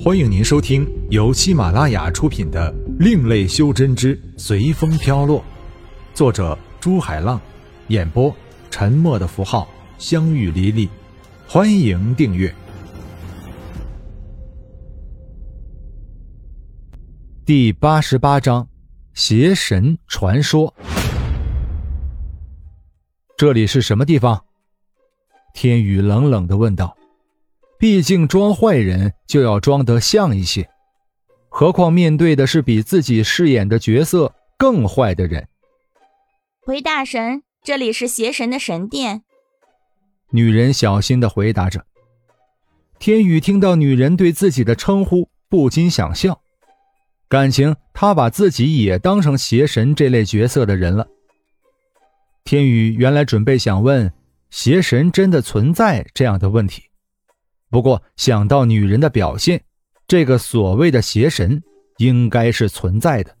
欢迎您收听由喜马拉雅出品的《另类修真之随风飘落》，作者朱海浪，演播沉默的符号、相遇离离。欢迎订阅。第八十八章：邪神传说。这里是什么地方？天宇冷冷的问道。毕竟装坏人就要装得像一些，何况面对的是比自己饰演的角色更坏的人。回大神，这里是邪神的神殿。女人小心的回答着。天宇听到女人对自己的称呼，不禁想笑，感情他把自己也当成邪神这类角色的人了。天宇原来准备想问，邪神真的存在这样的问题。不过想到女人的表现，这个所谓的邪神应该是存在的。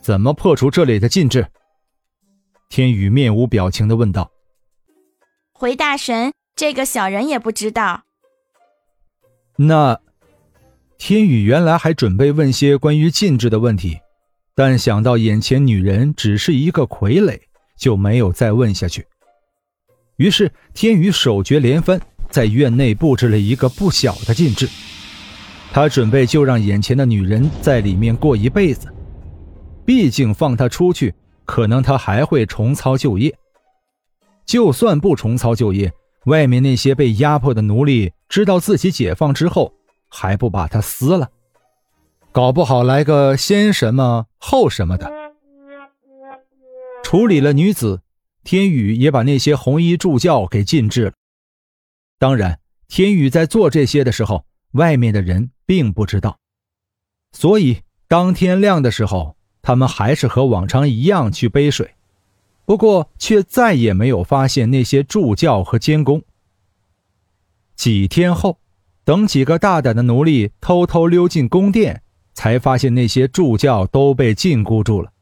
怎么破除这里的禁制？天宇面无表情的问道。回大神，这个小人也不知道。那，天宇原来还准备问些关于禁制的问题，但想到眼前女人只是一个傀儡，就没有再问下去。于是天宇手诀连翻。在院内布置了一个不小的禁制，他准备就让眼前的女人在里面过一辈子。毕竟放她出去，可能她还会重操旧业。就算不重操旧业，外面那些被压迫的奴隶知道自己解放之后，还不把她撕了？搞不好来个先什么后什么的。处理了女子，天宇也把那些红衣助教给禁制了。当然，天宇在做这些的时候，外面的人并不知道。所以，当天亮的时候，他们还是和往常一样去背水，不过却再也没有发现那些助教和监工。几天后，等几个大胆的奴隶偷偷溜进宫殿，才发现那些助教都被禁锢住了，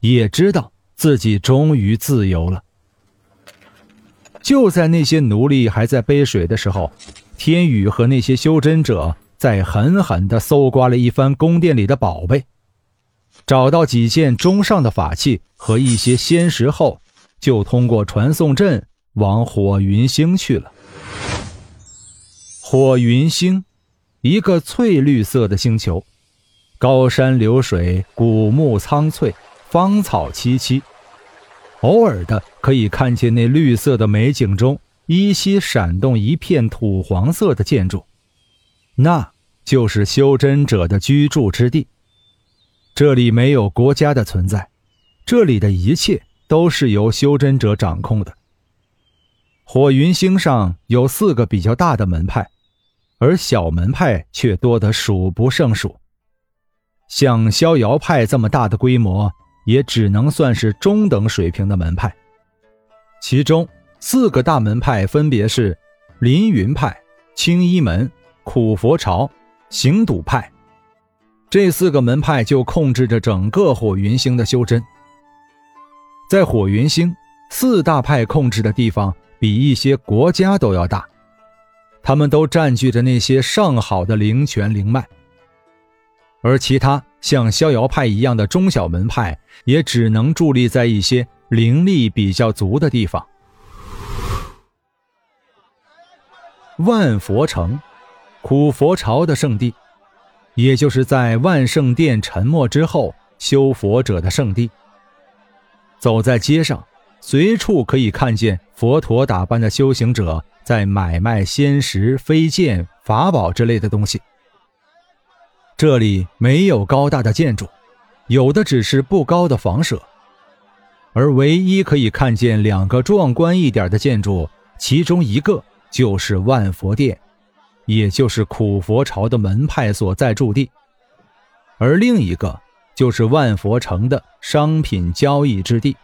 也知道自己终于自由了。就在那些奴隶还在背水的时候，天宇和那些修真者在狠狠地搜刮了一番宫殿里的宝贝，找到几件中上的法器和一些仙石后，就通过传送阵往火云星去了。火云星，一个翠绿色的星球，高山流水，古木苍翠，芳草萋萋。偶尔的可以看见那绿色的美景中依稀闪动一片土黄色的建筑，那就是修真者的居住之地。这里没有国家的存在，这里的一切都是由修真者掌控的。火云星上有四个比较大的门派，而小门派却多得数不胜数。像逍遥派这么大的规模。也只能算是中等水平的门派，其中四个大门派分别是凌云派、青衣门、苦佛朝、行赌派。这四个门派就控制着整个火云星的修真。在火云星，四大派控制的地方比一些国家都要大，他们都占据着那些上好的灵泉灵脉，而其他。像逍遥派一样的中小门派，也只能伫立在一些灵力比较足的地方。万佛城，苦佛朝的圣地，也就是在万圣殿沉没之后修佛者的圣地。走在街上，随处可以看见佛陀打扮的修行者在买卖仙石、飞剑、法宝之类的东西。这里没有高大的建筑，有的只是不高的房舍，而唯一可以看见两个壮观一点的建筑，其中一个就是万佛殿，也就是苦佛朝的门派所在驻地，而另一个就是万佛城的商品交易之地。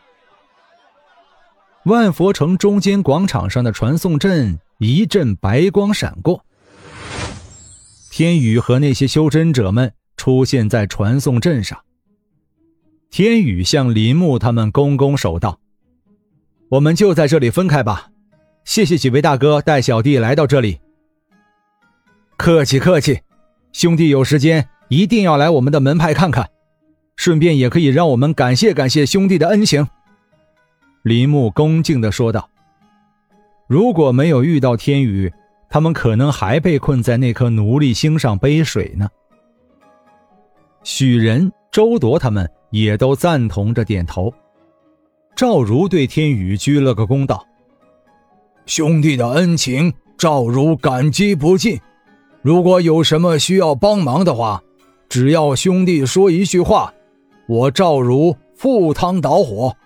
万佛城中间广场上的传送阵一阵白光闪过。天宇和那些修真者们出现在传送阵上。天宇向林木他们拱拱手道：“我们就在这里分开吧，谢谢几位大哥带小弟来到这里。”客气客气，兄弟有时间一定要来我们的门派看看，顺便也可以让我们感谢感谢兄弟的恩情。”林木恭敬地说道。如果没有遇到天宇，他们可能还被困在那颗奴隶星上背水呢。许仁、周铎他们也都赞同着点头。赵如对天宇鞠了个躬，道：“兄弟的恩情，赵如感激不尽。如果有什么需要帮忙的话，只要兄弟说一句话，我赵如赴汤蹈火。”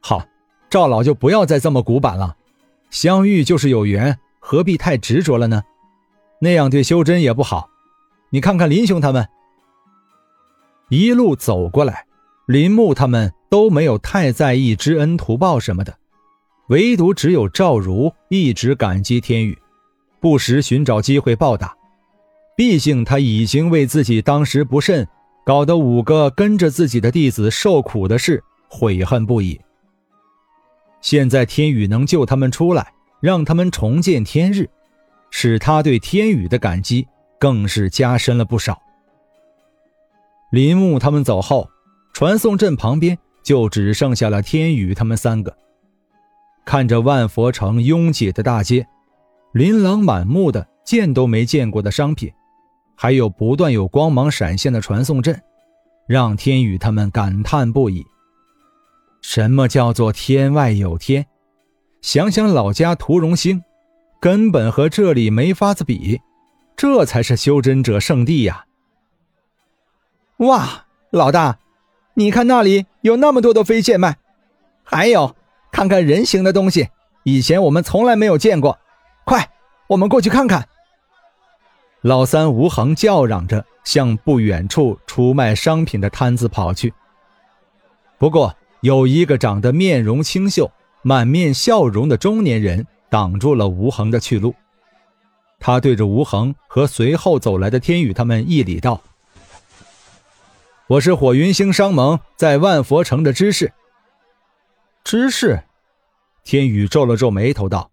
好，赵老就不要再这么古板了。相遇就是有缘，何必太执着了呢？那样对修真也不好。你看看林兄他们，一路走过来，林木他们都没有太在意知恩图报什么的，唯独只有赵如一直感激天宇，不时寻找机会报答。毕竟他已经为自己当时不慎搞得五个跟着自己的弟子受苦的事悔恨不已。现在天宇能救他们出来，让他们重见天日，使他对天宇的感激更是加深了不少。林木他们走后，传送阵旁边就只剩下了天宇他们三个。看着万佛城拥挤的大街，琳琅满目的见都没见过的商品，还有不断有光芒闪现的传送阵，让天宇他们感叹不已。什么叫做天外有天？想想老家屠荣星，根本和这里没法子比，这才是修真者圣地呀！哇，老大，你看那里有那么多的飞剑卖，还有，看看人形的东西，以前我们从来没有见过，快，我们过去看看！老三吴恒叫嚷着向不远处出卖商品的摊子跑去，不过。有一个长得面容清秀、满面笑容的中年人挡住了吴恒的去路。他对着吴恒和随后走来的天宇他们一礼道：“我是火云星商盟在万佛城的知事。”知事，天宇皱了皱眉头道：“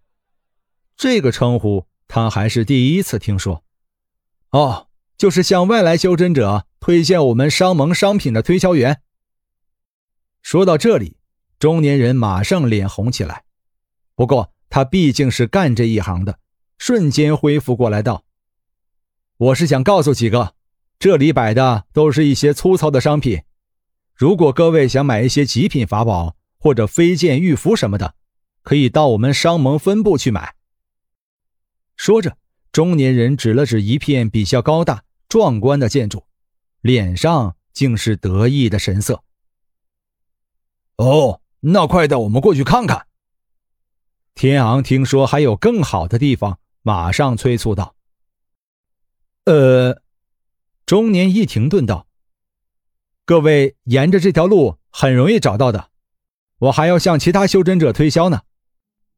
这个称呼他还是第一次听说。哦，就是向外来修真者推荐我们商盟商品的推销员。”说到这里，中年人马上脸红起来。不过他毕竟是干这一行的，瞬间恢复过来道：“我是想告诉几个，这里摆的都是一些粗糙的商品。如果各位想买一些极品法宝或者飞剑、玉符什么的，可以到我们商盟分部去买。”说着，中年人指了指一片比较高大壮观的建筑，脸上竟是得意的神色。哦，那快带我们过去看看。天昂听说还有更好的地方，马上催促道：“呃。”中年一停顿道：“各位沿着这条路很容易找到的，我还要向其他修真者推销呢。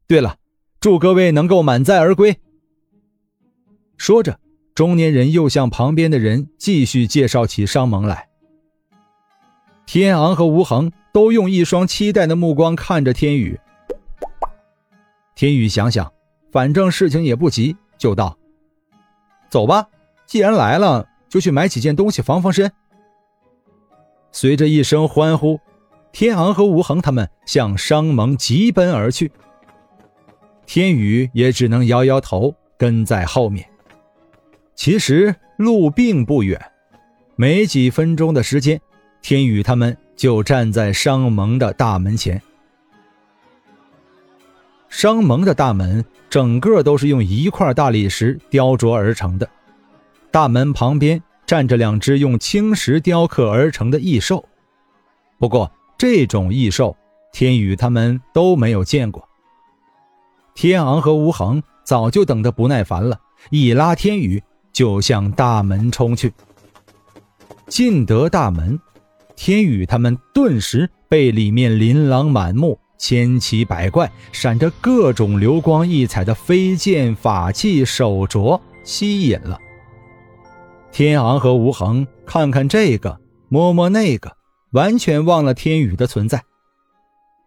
对了，祝各位能够满载而归。”说着，中年人又向旁边的人继续介绍起商盟来。天昂和吴恒。都用一双期待的目光看着天宇。天宇想想，反正事情也不急，就道：“走吧，既然来了，就去买几件东西防防身。”随着一声欢呼，天昂和吴恒他们向商盟疾奔而去。天宇也只能摇摇头，跟在后面。其实路并不远，没几分钟的时间，天宇他们。就站在商盟的大门前。商盟的大门整个都是用一块大理石雕琢而成的，大门旁边站着两只用青石雕刻而成的异兽。不过这种异兽，天宇他们都没有见过。天昂和吴恒早就等得不耐烦了，一拉天宇就向大门冲去。进得大门。天宇他们顿时被里面琳琅满目、千奇百怪、闪着各种流光溢彩的飞剑、法器、手镯吸引了。天昂和吴恒看看这个，摸摸那个，完全忘了天宇的存在。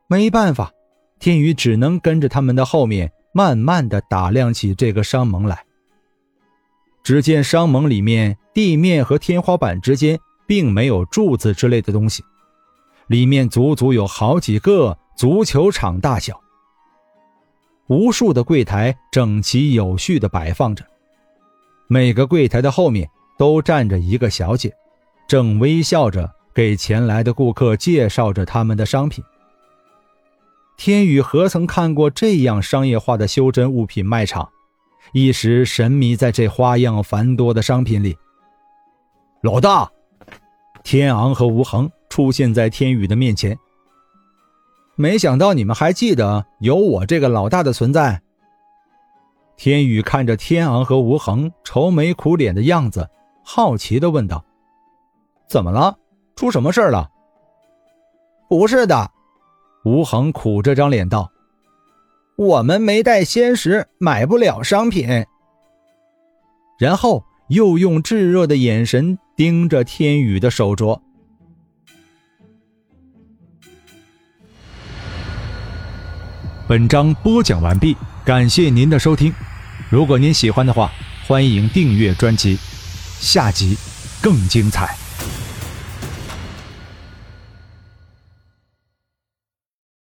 没办法，天宇只能跟着他们的后面，慢慢的打量起这个商盟来。只见商盟里面地面和天花板之间并没有柱子之类的东西，里面足足有好几个足球场大小。无数的柜台整齐有序地摆放着，每个柜台的后面都站着一个小姐，正微笑着给前来的顾客介绍着他们的商品。天宇何曾看过这样商业化的修真物品卖场？一时神迷在这花样繁多的商品里。老大，天昂和吴恒出现在天宇的面前。没想到你们还记得有我这个老大的存在。天宇看着天昂和吴恒愁眉苦脸的样子，好奇的问道：“怎么了？出什么事了？”“不是的。”吴恒苦着张脸道：“我们没带仙石，买不了商品。”然后又用炙热的眼神盯着天宇的手镯。本章播讲完毕，感谢您的收听。如果您喜欢的话，欢迎订阅专辑，下集更精彩。